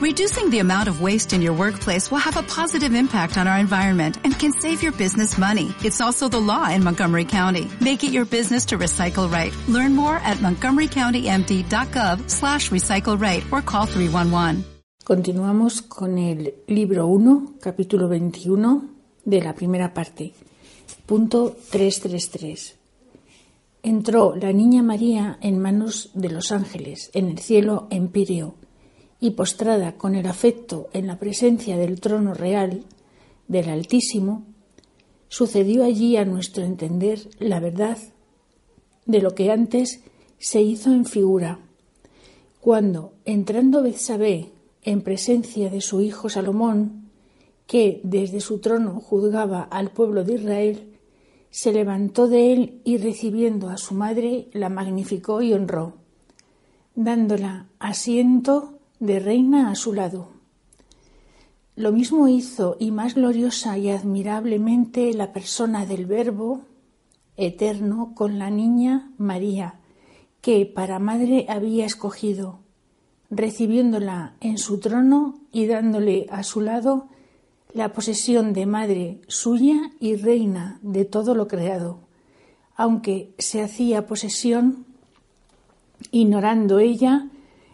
Reducing the amount of waste in your workplace will have a positive impact on our environment and can save your business money. It's also the law in Montgomery County. Make it your business to recycle right. Learn more at montgomerycountymd.gov slash recycle right or call 311. Continuamos con el libro 1, capítulo 21 de la primera parte. Punto 333. Entró la niña María en manos de los ángeles en el cielo empíreo y postrada con el afecto en la presencia del trono real del Altísimo, sucedió allí a nuestro entender la verdad de lo que antes se hizo en figura, cuando, entrando Betsabé en presencia de su hijo Salomón, que desde su trono juzgaba al pueblo de Israel, se levantó de él y recibiendo a su madre la magnificó y honró, dándola asiento de reina a su lado. Lo mismo hizo y más gloriosa y admirablemente la persona del Verbo eterno con la niña María, que para madre había escogido, recibiéndola en su trono y dándole a su lado la posesión de madre suya y reina de todo lo creado, aunque se hacía posesión, ignorando ella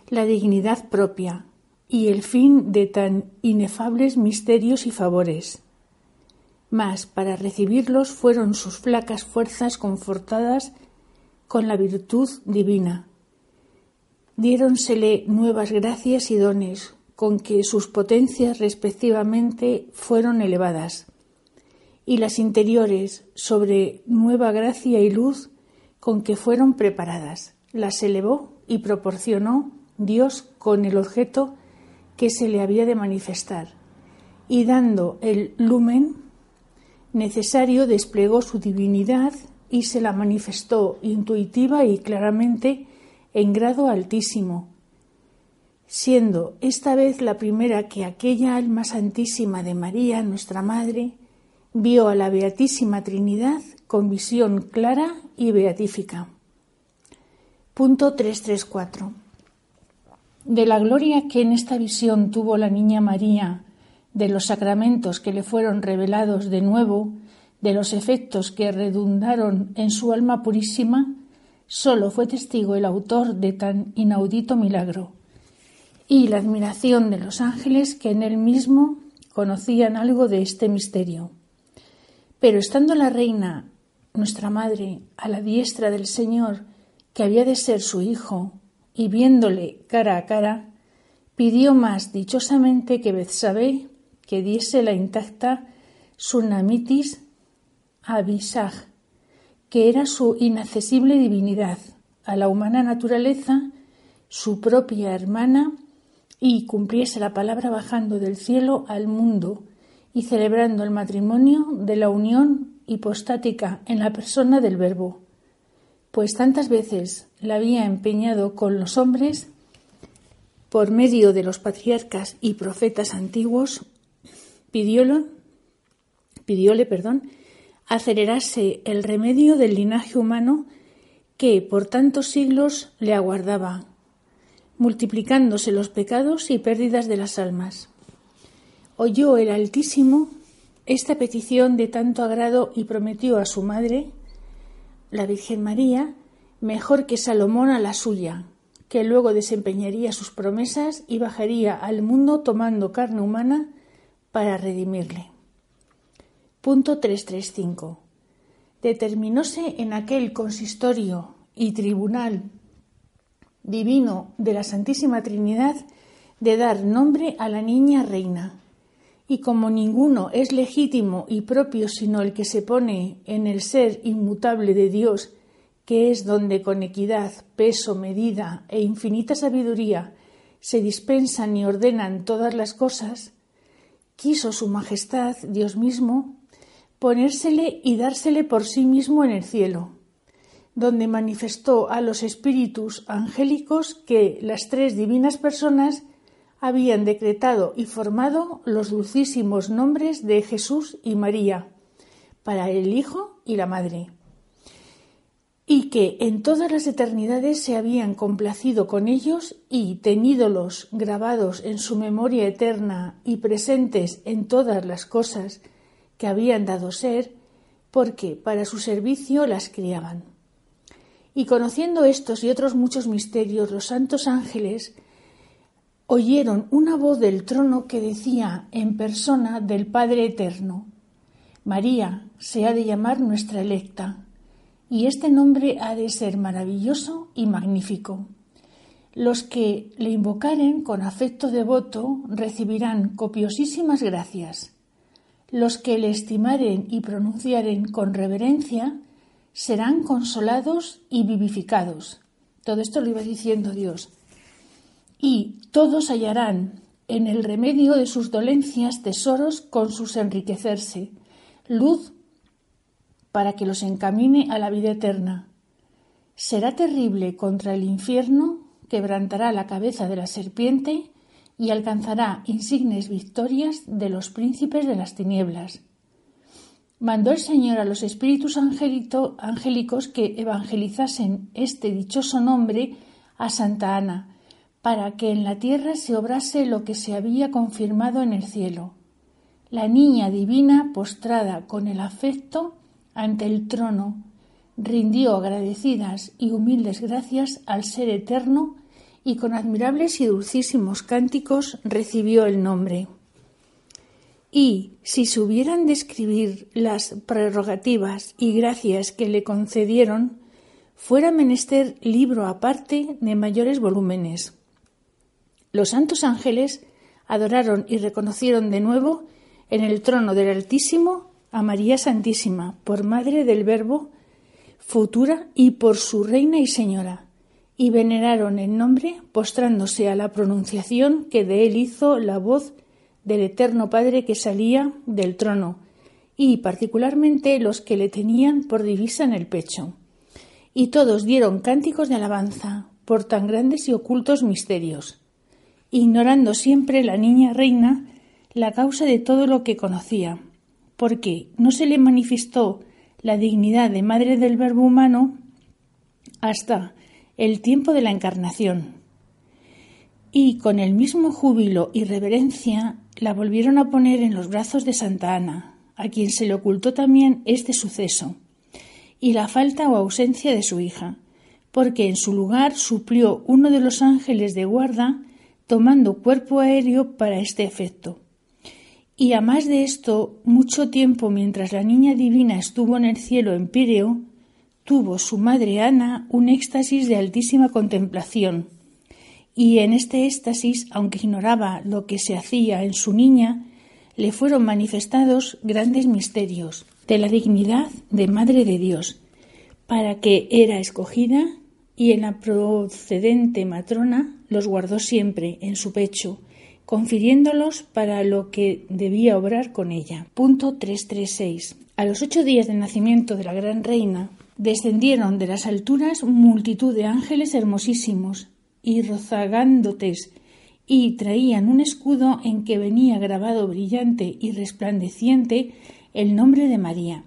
la dignidad propia y el fin de tan inefables misterios y favores. Mas para recibirlos fueron sus flacas fuerzas confortadas con la virtud divina. Diéronsele nuevas gracias y dones, con que sus potencias respectivamente fueron elevadas, y las interiores sobre nueva gracia y luz con que fueron preparadas. Las elevó y proporcionó Dios con el objeto que se le había de manifestar, y dando el lumen necesario desplegó su divinidad y se la manifestó intuitiva y claramente en grado altísimo, siendo esta vez la primera que aquella alma santísima de María, nuestra Madre, vio a la Beatísima Trinidad con visión clara y beatífica. Punto 334. De la gloria que en esta visión tuvo la niña María, de los sacramentos que le fueron revelados de nuevo, de los efectos que redundaron en su alma purísima, sólo fue testigo el autor de tan inaudito milagro, y la admiración de los ángeles que en él mismo conocían algo de este misterio. Pero estando la reina, nuestra madre, a la diestra del Señor, que había de ser su hijo, y viéndole cara a cara, pidió más dichosamente que Betsabé que diese la intacta Sunamitis Abisag, que era su inaccesible divinidad, a la humana naturaleza, su propia hermana, y cumpliese la palabra bajando del cielo al mundo y celebrando el matrimonio de la unión hipostática en la persona del Verbo. Pues tantas veces la había empeñado con los hombres por medio de los patriarcas y profetas antiguos, pidiólo, pidióle, perdón, acelerase el remedio del linaje humano que por tantos siglos le aguardaba, multiplicándose los pecados y pérdidas de las almas. Oyó el Altísimo esta petición de tanto agrado y prometió a su madre la Virgen María mejor que Salomón a la suya, que luego desempeñaría sus promesas y bajaría al mundo tomando carne humana para redimirle. Punto 335. Determinóse en aquel consistorio y tribunal divino de la Santísima Trinidad de dar nombre a la niña reina y como ninguno es legítimo y propio sino el que se pone en el ser inmutable de Dios, que es donde con equidad, peso, medida e infinita sabiduría se dispensan y ordenan todas las cosas, quiso Su Majestad, Dios mismo, ponérsele y dársele por sí mismo en el cielo, donde manifestó a los espíritus angélicos que las tres divinas personas habían decretado y formado los dulcísimos nombres de Jesús y María para el Hijo y la Madre. Y que en todas las eternidades se habían complacido con ellos y, tenídolos grabados en su memoria eterna y presentes en todas las cosas que habían dado ser, porque para su servicio las criaban. Y conociendo estos y otros muchos misterios, los santos ángeles oyeron una voz del trono que decía en persona del Padre Eterno, María se ha de llamar nuestra electa y este nombre ha de ser maravilloso y magnífico. Los que le invocaren con afecto devoto recibirán copiosísimas gracias. Los que le estimaren y pronunciaren con reverencia serán consolados y vivificados. Todo esto lo iba diciendo Dios. Y todos hallarán en el remedio de sus dolencias tesoros con sus enriquecerse, luz para que los encamine a la vida eterna. Será terrible contra el infierno, quebrantará la cabeza de la serpiente y alcanzará insignes victorias de los príncipes de las tinieblas. Mandó el Señor a los espíritus angélicos que evangelizasen este dichoso nombre a Santa Ana, para que en la tierra se obrase lo que se había confirmado en el cielo. La niña divina, postrada con el afecto, ante el trono, rindió agradecidas y humildes gracias al Ser Eterno y con admirables y dulcísimos cánticos recibió el nombre. Y si se hubieran de escribir las prerrogativas y gracias que le concedieron, fuera menester libro aparte de mayores volúmenes. Los santos ángeles adoraron y reconocieron de nuevo en el trono del Altísimo a María Santísima por Madre del Verbo futura y por su Reina y Señora, y veneraron el nombre postrándose a la pronunciación que de él hizo la voz del Eterno Padre que salía del trono, y particularmente los que le tenían por divisa en el pecho. Y todos dieron cánticos de alabanza por tan grandes y ocultos misterios, ignorando siempre la niña reina la causa de todo lo que conocía, porque no se le manifestó la dignidad de madre del verbo humano hasta el tiempo de la encarnación. Y con el mismo júbilo y reverencia la volvieron a poner en los brazos de Santa Ana, a quien se le ocultó también este suceso, y la falta o ausencia de su hija, porque en su lugar suplió uno de los ángeles de guarda tomando cuerpo aéreo para este efecto. Y a más de esto, mucho tiempo mientras la niña divina estuvo en el cielo en Pireo, tuvo su madre Ana un éxtasis de altísima contemplación. Y en este éxtasis, aunque ignoraba lo que se hacía en su niña, le fueron manifestados grandes misterios de la dignidad de Madre de Dios, para que era escogida y en la procedente matrona los guardó siempre en su pecho, confiriéndolos para lo que debía obrar con ella. Punto 336. A los ocho días del nacimiento de la gran reina, descendieron de las alturas multitud de ángeles hermosísimos y rozagándotes, y traían un escudo en que venía grabado brillante y resplandeciente el nombre de María.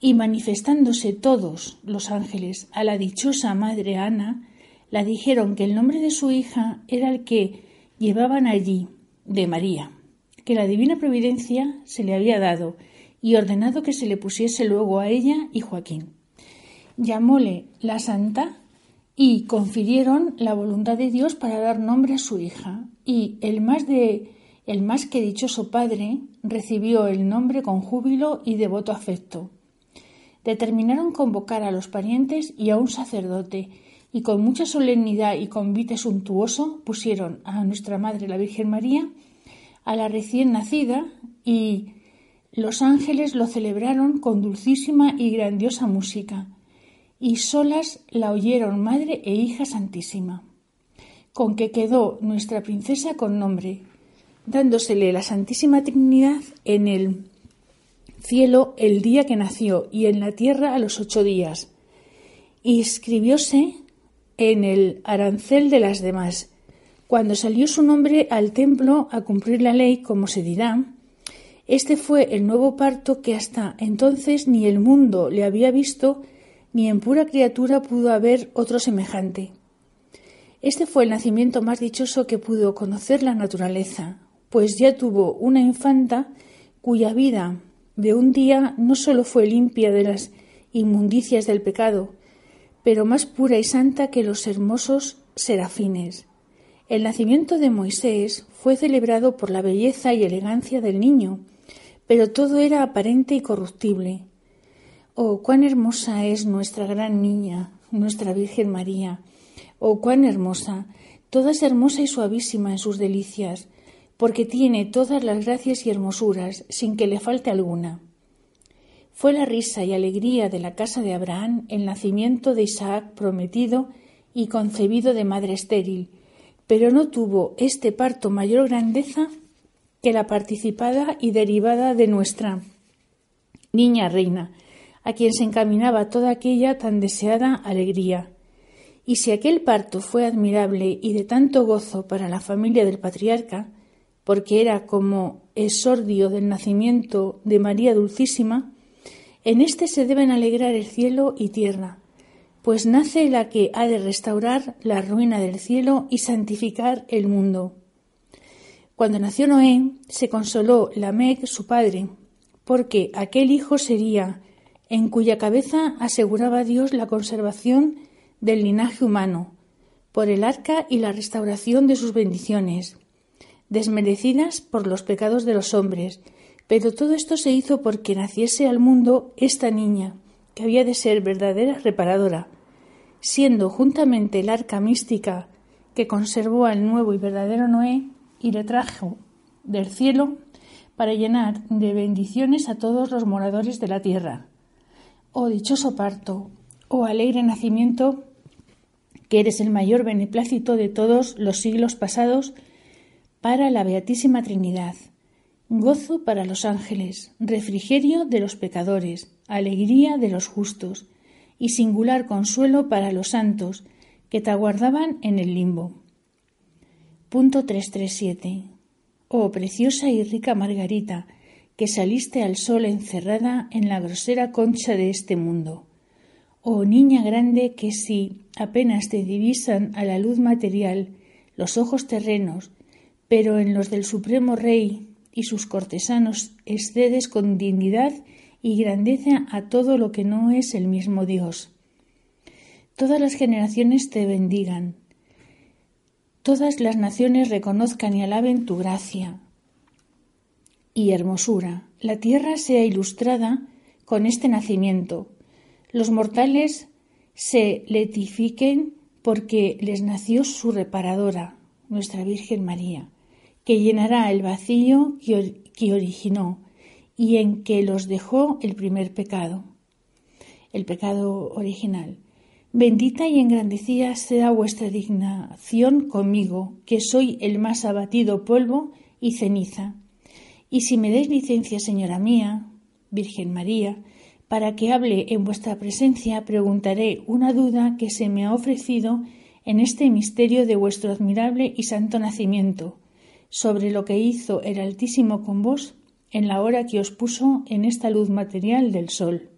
Y manifestándose todos los ángeles a la dichosa madre Ana, la dijeron que el nombre de su hija era el que llevaban allí de María, que la divina providencia se le había dado y ordenado que se le pusiese luego a ella y Joaquín. Llamóle la santa y confirieron la voluntad de Dios para dar nombre a su hija, y el más de el más que dichoso padre recibió el nombre con júbilo y devoto afecto. Determinaron convocar a los parientes y a un sacerdote y con mucha solemnidad y convite suntuoso pusieron a nuestra Madre la Virgen María, a la recién nacida, y los ángeles lo celebraron con dulcísima y grandiosa música, y solas la oyeron Madre e Hija Santísima, con que quedó nuestra princesa con nombre, dándosele la Santísima Trinidad en el cielo el día que nació y en la tierra a los ocho días. Y escribióse en el arancel de las demás. Cuando salió su nombre al templo a cumplir la ley, como se dirá, este fue el nuevo parto que hasta entonces ni el mundo le había visto ni en pura criatura pudo haber otro semejante. Este fue el nacimiento más dichoso que pudo conocer la naturaleza, pues ya tuvo una infanta cuya vida de un día no sólo fue limpia de las inmundicias del pecado, pero más pura y santa que los hermosos serafines. El nacimiento de Moisés fue celebrado por la belleza y elegancia del niño, pero todo era aparente y corruptible. Oh, cuán hermosa es nuestra gran niña, nuestra Virgen María. Oh, cuán hermosa. Toda es hermosa y suavísima en sus delicias, porque tiene todas las gracias y hermosuras, sin que le falte alguna. Fue la risa y alegría de la casa de Abraham el nacimiento de Isaac prometido y concebido de madre estéril, pero no tuvo este parto mayor grandeza que la participada y derivada de nuestra niña reina, a quien se encaminaba toda aquella tan deseada alegría. Y si aquel parto fue admirable y de tanto gozo para la familia del patriarca, porque era como exordio del nacimiento de María Dulcísima, en éste se deben alegrar el cielo y tierra, pues nace la que ha de restaurar la ruina del cielo y santificar el mundo. Cuando nació Noé, se consoló Lamec, su padre, porque aquel hijo sería en cuya cabeza aseguraba Dios la conservación del linaje humano, por el arca y la restauración de sus bendiciones, desmerecidas por los pecados de los hombres, pero todo esto se hizo porque naciese al mundo esta niña, que había de ser verdadera reparadora, siendo juntamente el arca mística que conservó al nuevo y verdadero Noé y le trajo del cielo para llenar de bendiciones a todos los moradores de la tierra. Oh dichoso parto, oh alegre nacimiento, que eres el mayor beneplácito de todos los siglos pasados para la Beatísima Trinidad gozo para los ángeles, refrigerio de los pecadores, alegría de los justos, y singular consuelo para los santos que te aguardaban en el limbo. Punto 337. Oh preciosa y rica Margarita, que saliste al sol encerrada en la grosera concha de este mundo. Oh niña grande que si apenas te divisan a la luz material los ojos terrenos, pero en los del Supremo Rey y sus cortesanos excedes con dignidad y grandeza a todo lo que no es el mismo Dios. Todas las generaciones te bendigan, todas las naciones reconozcan y alaben tu gracia y hermosura. La tierra sea ilustrada con este nacimiento. Los mortales se letifiquen porque les nació su reparadora, nuestra Virgen María que llenará el vacío que, originó y en que los dejó el primer pecado, el pecado original. Bendita y engrandecida sea vuestra dignación conmigo, que soy el más abatido polvo y ceniza. Y si me deis licencia, señora mía, Virgen María, para que hable en vuestra presencia, preguntaré una duda que se me ha ofrecido en este misterio de vuestro admirable y santo nacimiento, sobre lo que hizo el Altísimo con vos en la hora que os puso en esta luz material del sol.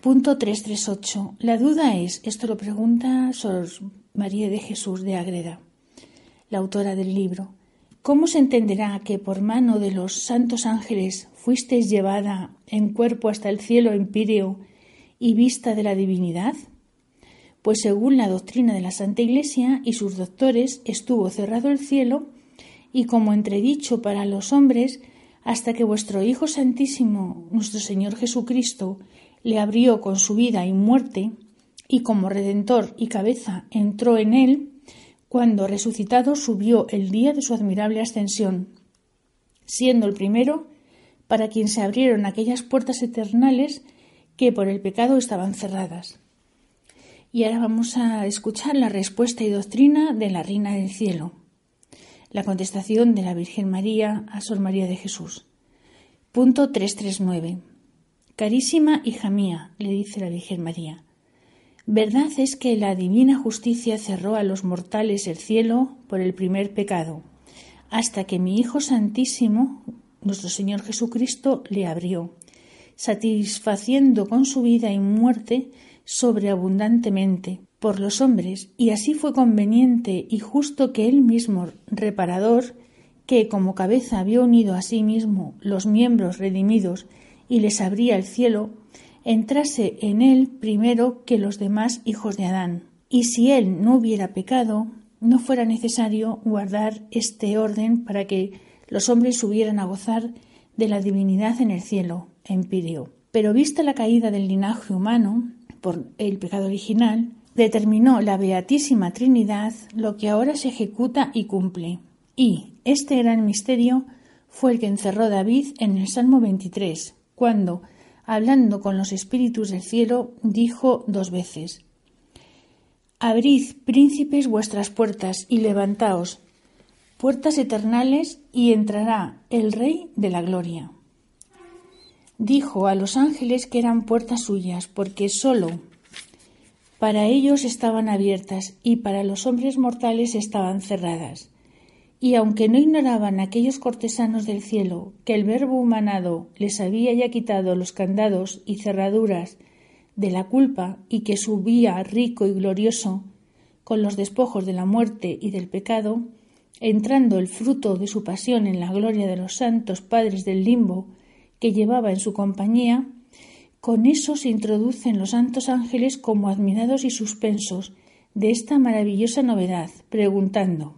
Punto 338. La duda es, esto lo pregunta Sor María de Jesús de Agreda, la autora del libro, ¿cómo se entenderá que por mano de los santos ángeles fuisteis llevada en cuerpo hasta el cielo empíreo y vista de la divinidad? Pues según la doctrina de la Santa Iglesia y sus doctores estuvo cerrado el cielo y como entredicho para los hombres hasta que vuestro Hijo Santísimo, nuestro Señor Jesucristo, le abrió con su vida y muerte, y como Redentor y cabeza entró en él, cuando resucitado subió el día de su admirable ascensión, siendo el primero para quien se abrieron aquellas puertas eternales que por el pecado estaban cerradas. Y ahora vamos a escuchar la respuesta y doctrina de la Reina del Cielo. La contestación de la Virgen María a Sor María de Jesús. Punto 339. Carísima hija mía, le dice la Virgen María, verdad es que la divina justicia cerró a los mortales el cielo por el primer pecado, hasta que mi Hijo Santísimo, nuestro Señor Jesucristo, le abrió satisfaciendo con su vida y muerte sobreabundantemente por los hombres, y así fue conveniente y justo que él mismo, reparador, que como cabeza había unido a sí mismo los miembros redimidos y les abría el cielo, entrase en él primero que los demás hijos de Adán. Y si él no hubiera pecado, no fuera necesario guardar este orden para que los hombres subieran a gozar de la divinidad en el cielo, empíreo. Pero vista la caída del linaje humano por el pecado original, determinó la Beatísima Trinidad lo que ahora se ejecuta y cumple. Y este gran misterio fue el que encerró David en el Salmo 23, cuando, hablando con los espíritus del cielo, dijo dos veces Abrid, príncipes, vuestras puertas y levantaos, puertas eternales, y entrará el Rey de la Gloria. Dijo a los ángeles que eran puertas suyas, porque sólo para ellos estaban abiertas y para los hombres mortales estaban cerradas. Y aunque no ignoraban aquellos cortesanos del cielo que el Verbo humanado les había ya quitado los candados y cerraduras de la culpa y que subía rico y glorioso con los despojos de la muerte y del pecado, entrando el fruto de su pasión en la gloria de los santos padres del limbo que llevaba en su compañía, con eso se introducen los santos ángeles como admirados y suspensos de esta maravillosa novedad, preguntando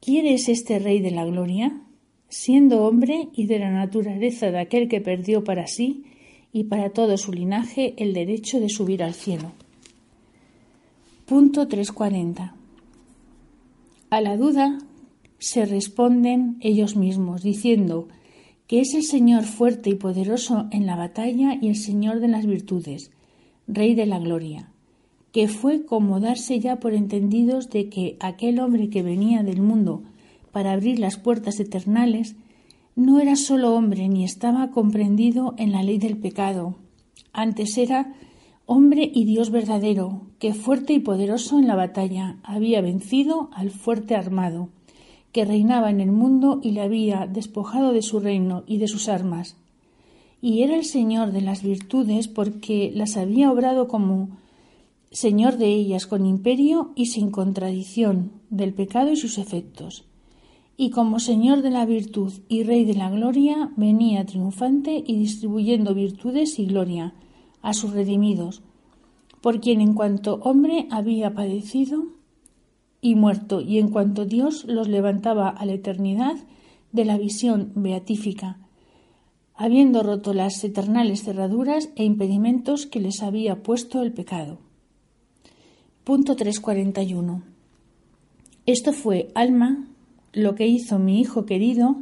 ¿Quién es este Rey de la Gloria? Siendo hombre y de la naturaleza de aquel que perdió para sí y para todo su linaje el derecho de subir al cielo. Punto 340. A la duda se responden ellos mismos, diciendo que es el Señor fuerte y poderoso en la batalla y el Señor de las virtudes, Rey de la gloria, que fue como darse ya por entendidos de que aquel hombre que venía del mundo para abrir las puertas eternales no era solo hombre ni estaba comprendido en la ley del pecado. Antes era hombre y Dios verdadero, que fuerte y poderoso en la batalla había vencido al fuerte armado, que reinaba en el mundo y le había despojado de su reino y de sus armas. Y era el Señor de las virtudes porque las había obrado como Señor de ellas con imperio y sin contradicción del pecado y sus efectos y como Señor de la virtud y Rey de la gloria, venía triunfante y distribuyendo virtudes y gloria a sus redimidos, por quien en cuanto hombre había padecido y muerto, y en cuanto Dios los levantaba a la eternidad de la visión beatífica, habiendo roto las eternales cerraduras e impedimentos que les había puesto el pecado. Punto 341. Esto fue alma lo que hizo mi Hijo querido,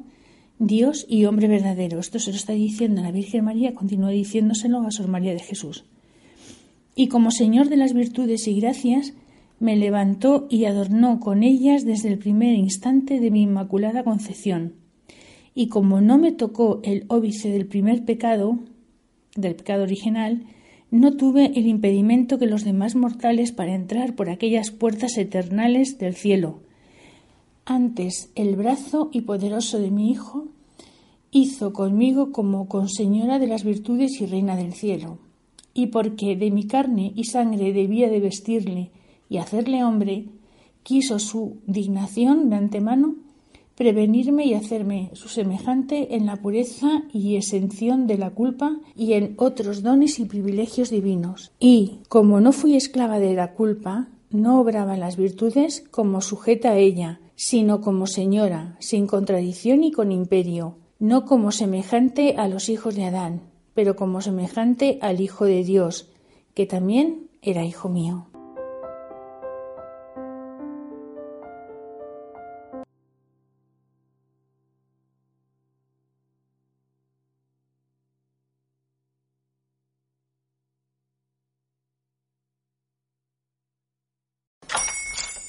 Dios y hombre verdadero. Esto se lo está diciendo la Virgen María, continúa diciéndoselo a Sor María de Jesús. Y como Señor de las virtudes y gracias, me levantó y adornó con ellas desde el primer instante de mi inmaculada concepción. Y como no me tocó el óbice del primer pecado, del pecado original, no tuve el impedimento que los demás mortales para entrar por aquellas puertas eternales del cielo, antes el brazo y poderoso de mi Hijo hizo conmigo como con señora de las virtudes y reina del cielo. Y porque de mi carne y sangre debía de vestirle y hacerle hombre, quiso su dignación de antemano prevenirme y hacerme su semejante en la pureza y exención de la culpa y en otros dones y privilegios divinos. Y, como no fui esclava de la culpa, no obraba las virtudes como sujeta a ella, sino como señora, sin contradicción y con imperio, no como semejante a los hijos de Adán, pero como semejante al Hijo de Dios, que también era hijo mío.